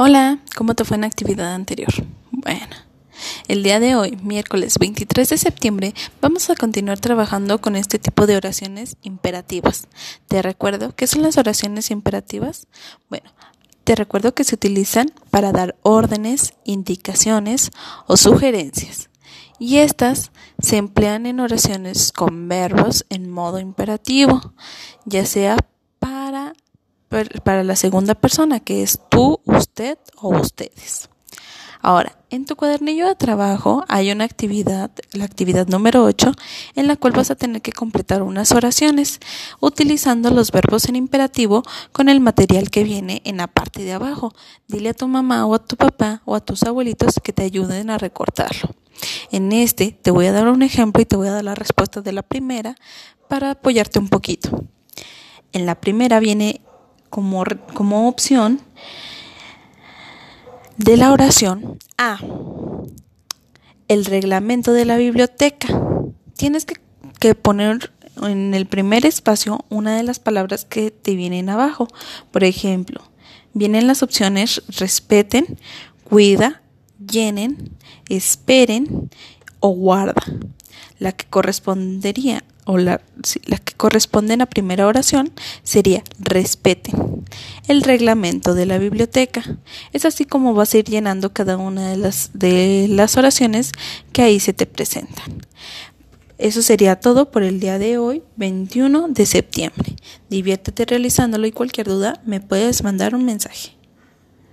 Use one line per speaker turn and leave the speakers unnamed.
Hola, ¿cómo te fue en la actividad anterior? Bueno, el día de hoy, miércoles 23 de septiembre, vamos a continuar trabajando con este tipo de oraciones imperativas. Te recuerdo, ¿qué son las oraciones imperativas? Bueno, te recuerdo que se utilizan para dar órdenes, indicaciones o sugerencias. Y estas se emplean en oraciones con verbos en modo imperativo, ya sea para la segunda persona, que es tú, usted o ustedes. Ahora, en tu cuadernillo de trabajo hay una actividad, la actividad número 8, en la cual vas a tener que completar unas oraciones utilizando los verbos en imperativo con el material que viene en la parte de abajo. Dile a tu mamá o a tu papá o a tus abuelitos que te ayuden a recortarlo. En este te voy a dar un ejemplo y te voy a dar la respuesta de la primera para apoyarte un poquito. En la primera viene como, como opción de la oración A. El reglamento de la biblioteca. Tienes que, que, poner en el primer espacio una de las palabras que te vienen abajo. Por ejemplo, vienen las opciones respeten, cuida, llenen, esperen o guarda. La que correspondería o la, que corresponden a primera oración sería respeten el reglamento de la biblioteca. Es así como vas a ir llenando cada una de las, de las oraciones que ahí se te presentan. Eso sería todo por el día de hoy, 21 de septiembre. Diviértete realizándolo y cualquier duda me puedes mandar un mensaje.